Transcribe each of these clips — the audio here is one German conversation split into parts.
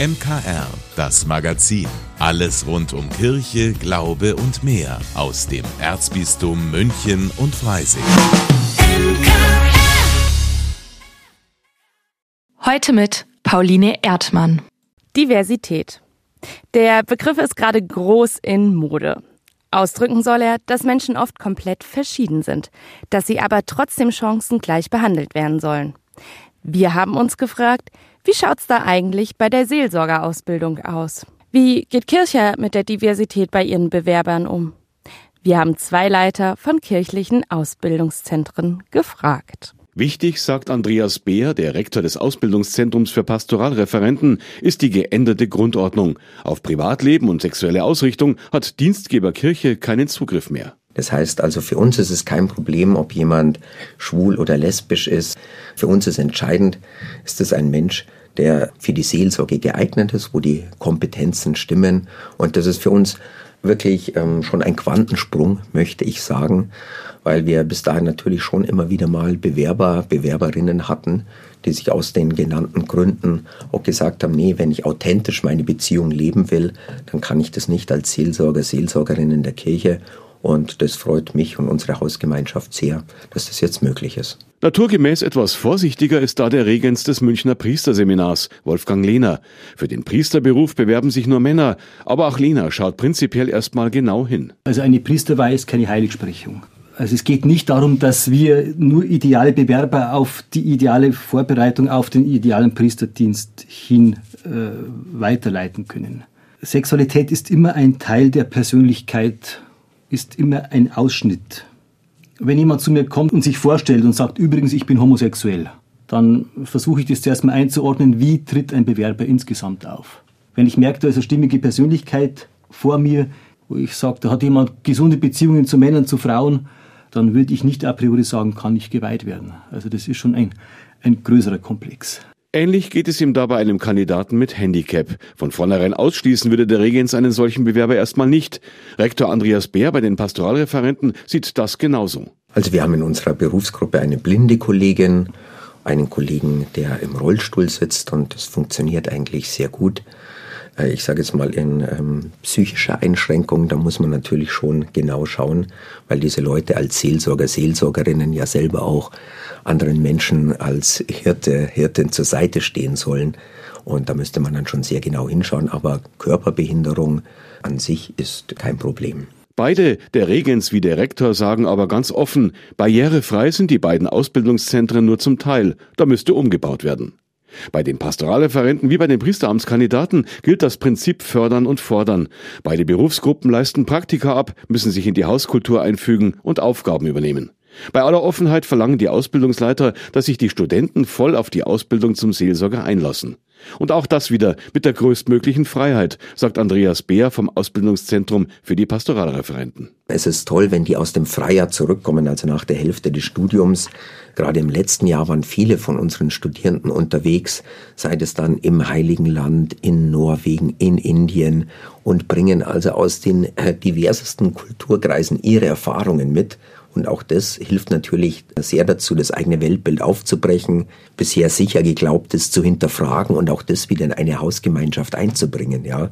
MKR, das Magazin. Alles rund um Kirche, Glaube und mehr aus dem Erzbistum München und Freising. Heute mit Pauline Erdmann. Diversität. Der Begriff ist gerade groß in Mode. Ausdrücken soll er, dass Menschen oft komplett verschieden sind, dass sie aber trotzdem Chancen gleich behandelt werden sollen. Wir haben uns gefragt, wie schaut's da eigentlich bei der Seelsorgerausbildung aus? Wie geht Kirche mit der Diversität bei ihren Bewerbern um? Wir haben zwei Leiter von kirchlichen Ausbildungszentren gefragt. Wichtig, sagt Andreas Beer, der Rektor des Ausbildungszentrums für Pastoralreferenten, ist die geänderte Grundordnung. Auf Privatleben und sexuelle Ausrichtung hat Dienstgeber Kirche keinen Zugriff mehr. Das heißt also, für uns ist es kein Problem, ob jemand schwul oder lesbisch ist. Für uns ist entscheidend, ist es ein Mensch, der für die Seelsorge geeignet ist, wo die Kompetenzen stimmen. Und das ist für uns wirklich ähm, schon ein Quantensprung, möchte ich sagen, weil wir bis dahin natürlich schon immer wieder mal Bewerber, Bewerberinnen hatten, die sich aus den genannten Gründen auch gesagt haben, nee, wenn ich authentisch meine Beziehung leben will, dann kann ich das nicht als Seelsorger, Seelsorgerin in der Kirche. Und das freut mich und unsere Hausgemeinschaft sehr, dass das jetzt möglich ist. Naturgemäß etwas vorsichtiger ist da der Regens des Münchner Priesterseminars, Wolfgang Lehner. Für den Priesterberuf bewerben sich nur Männer, aber auch Lehner schaut prinzipiell erstmal genau hin. Also eine Priesterweihe ist keine Heiligsprechung. Also es geht nicht darum, dass wir nur ideale Bewerber auf die ideale Vorbereitung auf den idealen Priesterdienst hin äh, weiterleiten können. Sexualität ist immer ein Teil der Persönlichkeit, ist immer ein Ausschnitt. Wenn jemand zu mir kommt und sich vorstellt und sagt, übrigens, ich bin homosexuell, dann versuche ich das zuerst mal einzuordnen, wie tritt ein Bewerber insgesamt auf. Wenn ich merke, da ist eine stimmige Persönlichkeit vor mir, wo ich sage, da hat jemand gesunde Beziehungen zu Männern, zu Frauen, dann würde ich nicht a priori sagen, kann ich geweiht werden. Also das ist schon ein, ein größerer Komplex. Ähnlich geht es ihm da bei einem Kandidaten mit Handicap. Von vornherein ausschließen würde der Regens einen solchen Bewerber erstmal nicht. Rektor Andreas Bär bei den Pastoralreferenten sieht das genauso. Also wir haben in unserer Berufsgruppe eine blinde Kollegin, einen Kollegen, der im Rollstuhl sitzt und das funktioniert eigentlich sehr gut. Äh, ich sage jetzt mal in ähm, psychischer Einschränkung, da muss man natürlich schon genau schauen, weil diese Leute als Seelsorger, Seelsorgerinnen ja selber auch anderen Menschen als Hirte, Hirtin zur Seite stehen sollen. Und da müsste man dann schon sehr genau hinschauen. Aber Körperbehinderung an sich ist kein Problem. Beide, der Regens wie der Rektor, sagen aber ganz offen, barrierefrei sind die beiden Ausbildungszentren nur zum Teil. Da müsste umgebaut werden. Bei den Pastoralreferenten wie bei den Priesteramtskandidaten gilt das Prinzip fördern und fordern. Beide Berufsgruppen leisten Praktika ab, müssen sich in die Hauskultur einfügen und Aufgaben übernehmen. Bei aller Offenheit verlangen die Ausbildungsleiter, dass sich die Studenten voll auf die Ausbildung zum Seelsorger einlassen. Und auch das wieder mit der größtmöglichen Freiheit, sagt Andreas Beer vom Ausbildungszentrum für die Pastoralreferenten. Es ist toll, wenn die aus dem Freijahr zurückkommen, also nach der Hälfte des Studiums. Gerade im letzten Jahr waren viele von unseren Studierenden unterwegs, sei es dann im Heiligen Land, in Norwegen, in Indien und bringen also aus den äh, diversesten Kulturkreisen ihre Erfahrungen mit und auch das hilft natürlich sehr dazu, das eigene Weltbild aufzubrechen, bisher sicher geglaubtes zu hinterfragen und auch das wieder in eine Hausgemeinschaft einzubringen, ja.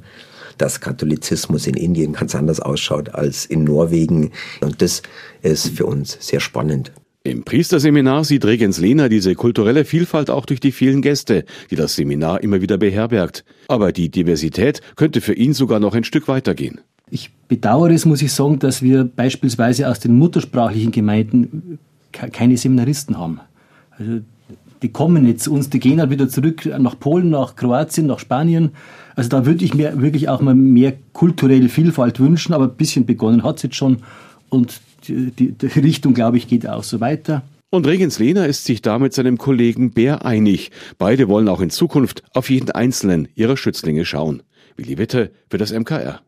Dass Katholizismus in Indien ganz anders ausschaut als in Norwegen. Und das ist für uns sehr spannend. Im Priesterseminar sieht Regens Lehner diese kulturelle Vielfalt auch durch die vielen Gäste, die das Seminar immer wieder beherbergt. Aber die Diversität könnte für ihn sogar noch ein Stück weitergehen. Ich bedauere es, muss ich sagen, dass wir beispielsweise aus den muttersprachlichen Gemeinden keine Seminaristen haben. Also die kommen jetzt zu uns, die gehen halt wieder zurück nach Polen, nach Kroatien, nach Spanien. Also da würde ich mir wirklich auch mal mehr kulturelle Vielfalt wünschen, aber ein bisschen begonnen hat es jetzt schon und die, die, die Richtung, glaube ich, geht auch so weiter. Und Regens Lehner ist sich da mit seinem Kollegen Bär einig. Beide wollen auch in Zukunft auf jeden einzelnen ihrer Schützlinge schauen. Willi Witte für das MKR.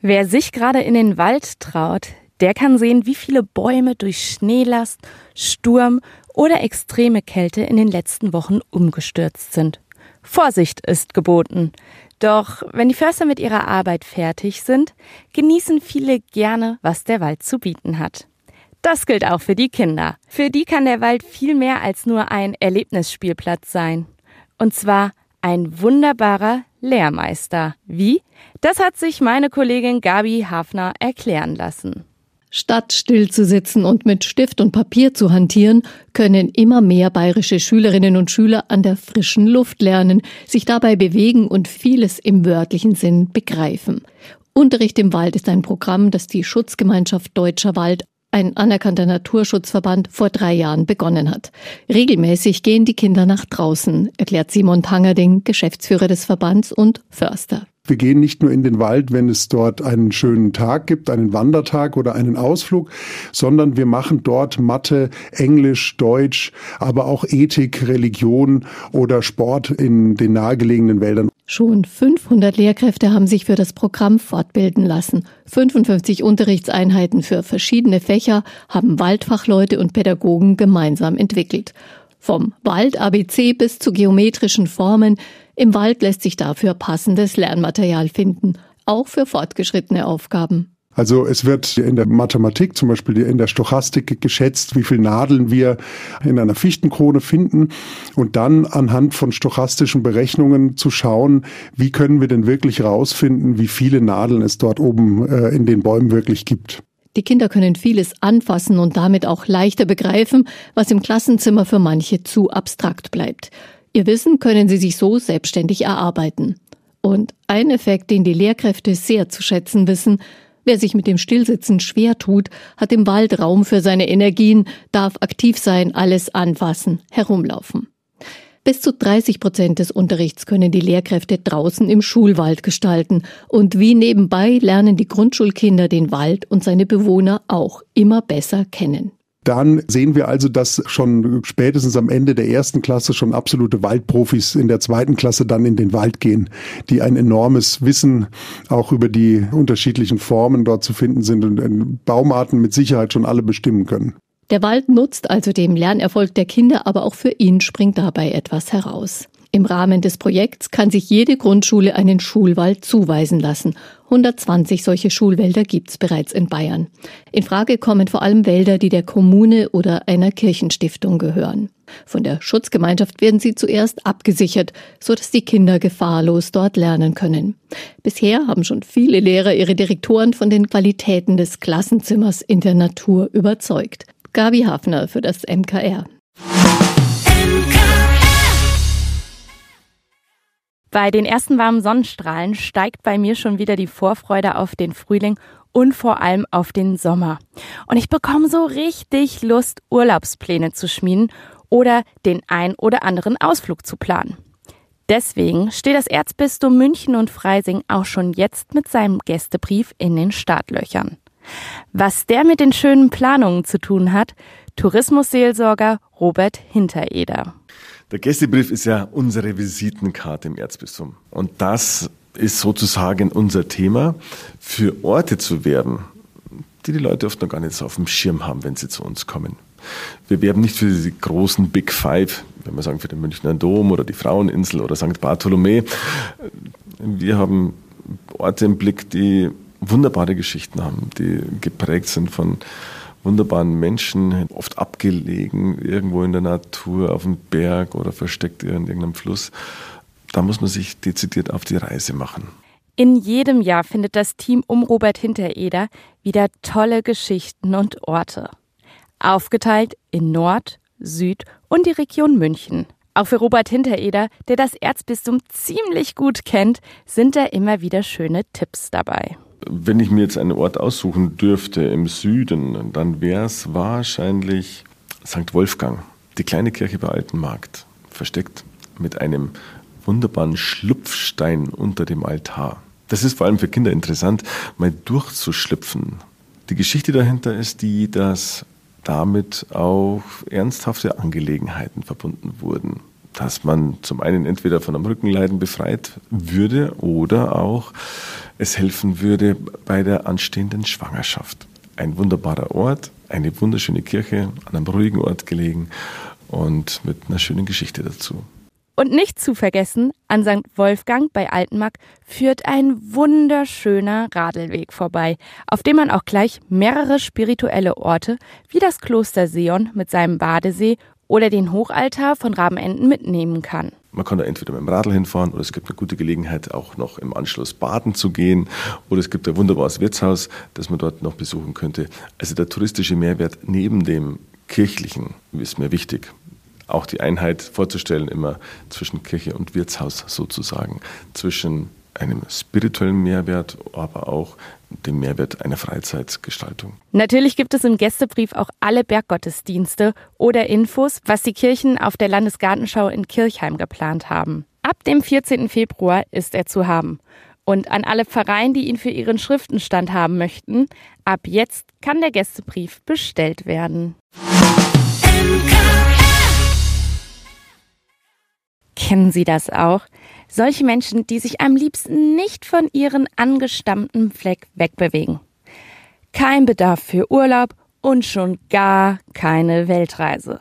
Wer sich gerade in den Wald traut, der kann sehen, wie viele Bäume durch Schneelast, Sturm oder extreme Kälte in den letzten Wochen umgestürzt sind. Vorsicht ist geboten. Doch wenn die Förster mit ihrer Arbeit fertig sind, genießen viele gerne, was der Wald zu bieten hat. Das gilt auch für die Kinder. Für die kann der Wald viel mehr als nur ein Erlebnisspielplatz sein. Und zwar ein wunderbarer Lehrmeister. Wie? Das hat sich meine Kollegin Gabi Hafner erklären lassen. Statt still zu sitzen und mit Stift und Papier zu hantieren, können immer mehr bayerische Schülerinnen und Schüler an der frischen Luft lernen, sich dabei bewegen und vieles im wörtlichen Sinn begreifen. Unterricht im Wald ist ein Programm, das die Schutzgemeinschaft Deutscher Wald ein anerkannter Naturschutzverband vor drei Jahren begonnen hat. Regelmäßig gehen die Kinder nach draußen, erklärt Simon Tangerding, Geschäftsführer des Verbands und Förster. Wir gehen nicht nur in den Wald, wenn es dort einen schönen Tag gibt, einen Wandertag oder einen Ausflug, sondern wir machen dort Mathe, Englisch, Deutsch, aber auch Ethik, Religion oder Sport in den nahegelegenen Wäldern. Schon 500 Lehrkräfte haben sich für das Programm fortbilden lassen. 55 Unterrichtseinheiten für verschiedene Fächer haben Waldfachleute und Pädagogen gemeinsam entwickelt. Vom Wald-ABC bis zu geometrischen Formen. Im Wald lässt sich dafür passendes Lernmaterial finden, auch für fortgeschrittene Aufgaben. Also es wird in der Mathematik, zum Beispiel in der Stochastik geschätzt, wie viele Nadeln wir in einer Fichtenkrone finden und dann anhand von stochastischen Berechnungen zu schauen, wie können wir denn wirklich herausfinden, wie viele Nadeln es dort oben äh, in den Bäumen wirklich gibt. Die Kinder können vieles anfassen und damit auch leichter begreifen, was im Klassenzimmer für manche zu abstrakt bleibt. Ihr Wissen können sie sich so selbstständig erarbeiten. Und ein Effekt, den die Lehrkräfte sehr zu schätzen wissen, Wer sich mit dem Stillsitzen schwer tut, hat im Wald Raum für seine Energien, darf aktiv sein, alles anfassen, herumlaufen. Bis zu 30 Prozent des Unterrichts können die Lehrkräfte draußen im Schulwald gestalten. Und wie nebenbei lernen die Grundschulkinder den Wald und seine Bewohner auch immer besser kennen. Dann sehen wir also, dass schon spätestens am Ende der ersten Klasse schon absolute Waldprofis in der zweiten Klasse dann in den Wald gehen, die ein enormes Wissen auch über die unterschiedlichen Formen dort zu finden sind und Baumarten mit Sicherheit schon alle bestimmen können. Der Wald nutzt also dem Lernerfolg der Kinder, aber auch für ihn springt dabei etwas heraus. Im Rahmen des Projekts kann sich jede Grundschule einen Schulwald zuweisen lassen. 120 solche Schulwälder gibt's bereits in Bayern. In Frage kommen vor allem Wälder, die der Kommune oder einer Kirchenstiftung gehören. Von der Schutzgemeinschaft werden sie zuerst abgesichert, so dass die Kinder gefahrlos dort lernen können. Bisher haben schon viele Lehrer ihre Direktoren von den Qualitäten des Klassenzimmers in der Natur überzeugt. Gabi Hafner für das MKR. Bei den ersten warmen Sonnenstrahlen steigt bei mir schon wieder die Vorfreude auf den Frühling und vor allem auf den Sommer. Und ich bekomme so richtig Lust, Urlaubspläne zu schmieden oder den ein oder anderen Ausflug zu planen. Deswegen steht das Erzbistum München und Freising auch schon jetzt mit seinem Gästebrief in den Startlöchern. Was der mit den schönen Planungen zu tun hat, Tourismusseelsorger Robert Hintereder. Der Gästebrief ist ja unsere Visitenkarte im Erzbistum. Und das ist sozusagen unser Thema, für Orte zu werben, die die Leute oft noch gar nicht so auf dem Schirm haben, wenn sie zu uns kommen. Wir werben nicht für diese großen Big Five, wenn wir sagen für den Münchner Dom oder die Fraueninsel oder St. Bartholomä. Wir haben Orte im Blick, die wunderbare Geschichten haben, die geprägt sind von wunderbaren Menschen, oft abgelegen, irgendwo in der Natur, auf dem Berg oder versteckt in irgendeinem Fluss. Da muss man sich dezidiert auf die Reise machen. In jedem Jahr findet das Team um Robert Hintereder wieder tolle Geschichten und Orte. Aufgeteilt in Nord, Süd und die Region München. Auch für Robert Hintereder, der das Erzbistum ziemlich gut kennt, sind da immer wieder schöne Tipps dabei. Wenn ich mir jetzt einen Ort aussuchen dürfte im Süden, dann wäre es wahrscheinlich St. Wolfgang, die kleine Kirche bei Altenmarkt, versteckt mit einem wunderbaren Schlupfstein unter dem Altar. Das ist vor allem für Kinder interessant, mal durchzuschlüpfen. Die Geschichte dahinter ist die, dass damit auch ernsthafte Angelegenheiten verbunden wurden. Dass man zum einen entweder von einem Rückenleiden befreit würde oder auch es helfen würde bei der anstehenden Schwangerschaft. Ein wunderbarer Ort, eine wunderschöne Kirche, an einem ruhigen Ort gelegen und mit einer schönen Geschichte dazu. Und nicht zu vergessen, an St. Wolfgang bei Altenmark führt ein wunderschöner Radelweg vorbei, auf dem man auch gleich mehrere spirituelle Orte wie das Kloster Seon mit seinem Badesee oder den Hochaltar von Rabenenden mitnehmen kann. Man kann da entweder mit dem Radl hinfahren oder es gibt eine gute Gelegenheit, auch noch im Anschluss baden zu gehen. Oder es gibt ein wunderbares Wirtshaus, das man dort noch besuchen könnte. Also der touristische Mehrwert neben dem kirchlichen ist mir wichtig auch die Einheit vorzustellen, immer zwischen Kirche und Wirtshaus sozusagen, zwischen einem spirituellen Mehrwert, aber auch dem Mehrwert einer Freizeitgestaltung. Natürlich gibt es im Gästebrief auch alle Berggottesdienste oder Infos, was die Kirchen auf der Landesgartenschau in Kirchheim geplant haben. Ab dem 14. Februar ist er zu haben. Und an alle Pfarreien, die ihn für ihren Schriftenstand haben möchten, ab jetzt kann der Gästebrief bestellt werden. Kennen Sie das auch? Solche Menschen, die sich am liebsten nicht von ihren angestammten Fleck wegbewegen. Kein Bedarf für Urlaub und schon gar keine Weltreise.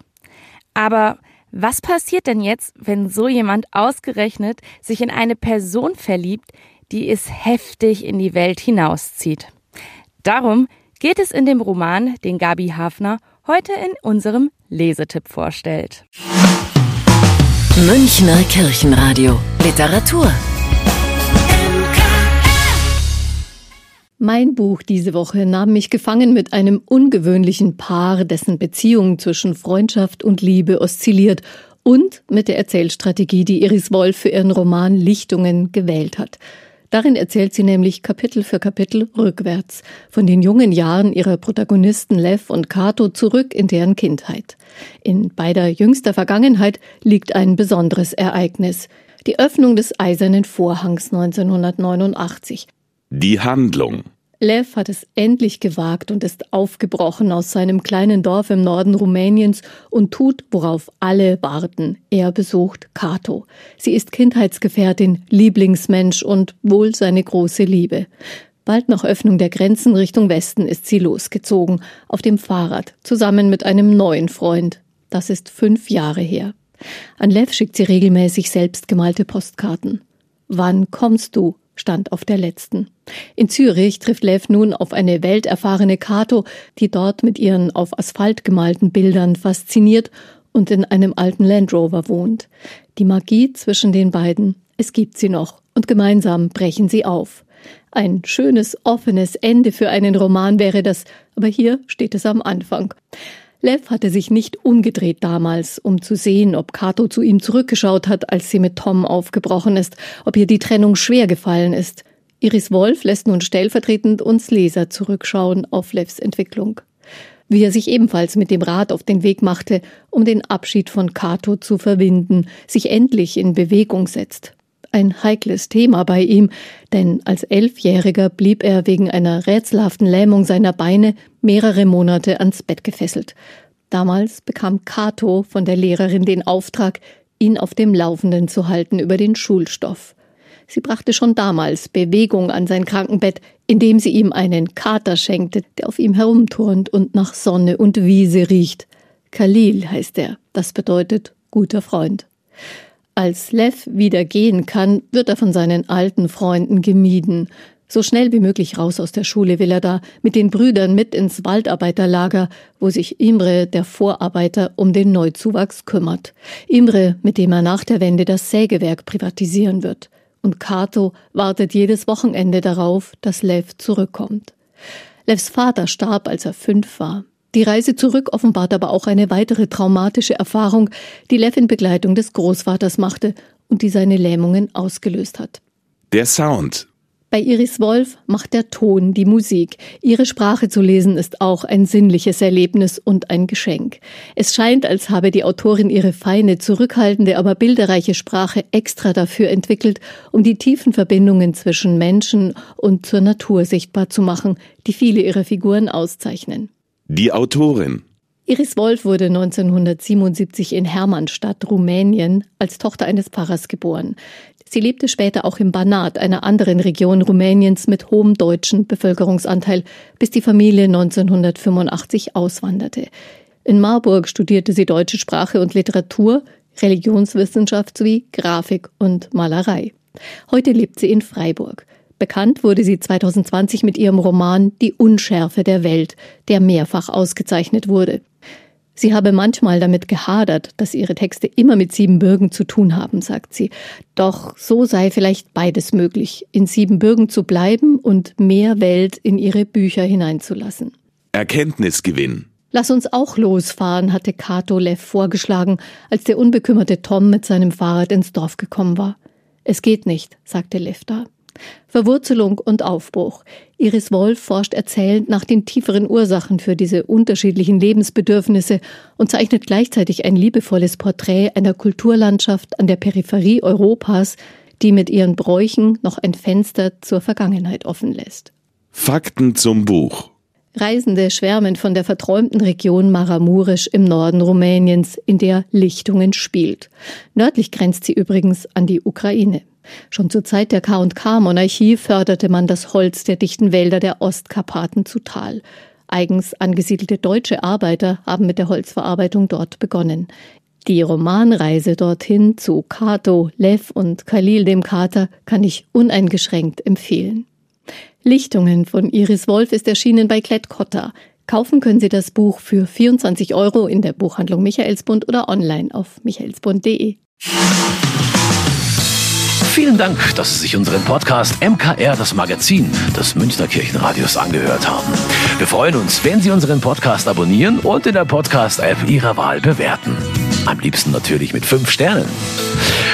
Aber was passiert denn jetzt, wenn so jemand ausgerechnet sich in eine Person verliebt, die es heftig in die Welt hinauszieht? Darum geht es in dem Roman, den Gabi Hafner heute in unserem Lesetipp vorstellt. Münchner Kirchenradio Literatur Mein Buch diese Woche nahm mich gefangen mit einem ungewöhnlichen Paar, dessen Beziehung zwischen Freundschaft und Liebe oszilliert und mit der Erzählstrategie, die Iris Wolf für ihren Roman Lichtungen gewählt hat. Darin erzählt sie nämlich Kapitel für Kapitel rückwärts von den jungen Jahren ihrer Protagonisten Lev und Kato zurück in deren Kindheit. In beider jüngster Vergangenheit liegt ein besonderes Ereignis. Die Öffnung des Eisernen Vorhangs 1989. Die Handlung. Lev hat es endlich gewagt und ist aufgebrochen aus seinem kleinen Dorf im Norden Rumäniens und tut, worauf alle warten. Er besucht Kato. Sie ist Kindheitsgefährtin, Lieblingsmensch und wohl seine große Liebe. Bald nach Öffnung der Grenzen Richtung Westen ist sie losgezogen, auf dem Fahrrad, zusammen mit einem neuen Freund. Das ist fünf Jahre her. An Lev schickt sie regelmäßig selbstgemalte Postkarten. Wann kommst du? Stand auf der letzten. In Zürich trifft Lev nun auf eine welterfahrene Kato, die dort mit ihren auf Asphalt gemalten Bildern fasziniert und in einem alten Land Rover wohnt. Die Magie zwischen den beiden, es gibt sie noch, und gemeinsam brechen sie auf. Ein schönes, offenes Ende für einen Roman wäre das, aber hier steht es am Anfang. Lev hatte sich nicht umgedreht damals, um zu sehen, ob Kato zu ihm zurückgeschaut hat, als sie mit Tom aufgebrochen ist, ob ihr die Trennung schwer gefallen ist. Iris Wolf lässt nun stellvertretend uns Leser zurückschauen auf Levs Entwicklung. Wie er sich ebenfalls mit dem Rad auf den Weg machte, um den Abschied von Kato zu verwinden, sich endlich in Bewegung setzt. Ein heikles Thema bei ihm, denn als Elfjähriger blieb er wegen einer rätselhaften Lähmung seiner Beine mehrere Monate ans Bett gefesselt. Damals bekam Kato von der Lehrerin den Auftrag, ihn auf dem Laufenden zu halten über den Schulstoff. Sie brachte schon damals Bewegung an sein Krankenbett, indem sie ihm einen Kater schenkte, der auf ihm herumturnt und nach Sonne und Wiese riecht. Khalil heißt er, das bedeutet guter Freund. Als Lev wieder gehen kann, wird er von seinen alten Freunden gemieden. So schnell wie möglich raus aus der Schule will er da mit den Brüdern mit ins Waldarbeiterlager, wo sich Imre, der Vorarbeiter, um den Neuzuwachs kümmert. Imre, mit dem er nach der Wende das Sägewerk privatisieren wird und Kato wartet jedes Wochenende darauf, dass Lev zurückkommt. Levs Vater starb, als er fünf war. Die Reise zurück offenbart aber auch eine weitere traumatische Erfahrung, die Lev in Begleitung des Großvaters machte und die seine Lähmungen ausgelöst hat. Der Sound bei Iris Wolf macht der Ton die Musik. Ihre Sprache zu lesen ist auch ein sinnliches Erlebnis und ein Geschenk. Es scheint, als habe die Autorin ihre feine, zurückhaltende, aber bilderreiche Sprache extra dafür entwickelt, um die tiefen Verbindungen zwischen Menschen und zur Natur sichtbar zu machen, die viele ihrer Figuren auszeichnen. Die Autorin Iris Wolf wurde 1977 in Hermannstadt, Rumänien, als Tochter eines Pfarrers geboren. Sie lebte später auch im Banat, einer anderen Region Rumäniens mit hohem deutschen Bevölkerungsanteil, bis die Familie 1985 auswanderte. In Marburg studierte sie deutsche Sprache und Literatur. Religionswissenschaft sowie Grafik und Malerei. Heute lebt sie in Freiburg. Bekannt wurde sie 2020 mit ihrem Roman Die Unschärfe der Welt, der mehrfach ausgezeichnet wurde. Sie habe manchmal damit gehadert, dass ihre Texte immer mit Siebenbürgen zu tun haben, sagt sie. Doch so sei vielleicht beides möglich, in Siebenbürgen zu bleiben und mehr Welt in ihre Bücher hineinzulassen. Erkenntnisgewinn. Lass uns auch losfahren, hatte Kato Lev vorgeschlagen, als der unbekümmerte Tom mit seinem Fahrrad ins Dorf gekommen war. Es geht nicht, sagte Lev da. Verwurzelung und Aufbruch. Iris Wolf forscht erzählend nach den tieferen Ursachen für diese unterschiedlichen Lebensbedürfnisse und zeichnet gleichzeitig ein liebevolles Porträt einer Kulturlandschaft an der Peripherie Europas, die mit ihren Bräuchen noch ein Fenster zur Vergangenheit offen lässt. Fakten zum Buch. Reisende schwärmen von der verträumten Region Maramurisch im Norden Rumäniens, in der Lichtungen spielt. Nördlich grenzt sie übrigens an die Ukraine. Schon zur Zeit der K&K-Monarchie förderte man das Holz der dichten Wälder der Ostkarpaten zu Tal. Eigens angesiedelte deutsche Arbeiter haben mit der Holzverarbeitung dort begonnen. Die Romanreise dorthin zu Kato, Lev und Khalil dem Kater kann ich uneingeschränkt empfehlen. Lichtungen von Iris Wolf ist erschienen bei Klett-Cotta. Kaufen können Sie das Buch für 24 Euro in der Buchhandlung Michaelsbund oder online auf michaelsbund.de. Vielen Dank, dass Sie sich unseren Podcast MKR, das Magazin des Münchner Kirchenradios, angehört haben. Wir freuen uns, wenn Sie unseren Podcast abonnieren und in der Podcast-App Ihrer Wahl bewerten. Am liebsten natürlich mit fünf Sternen.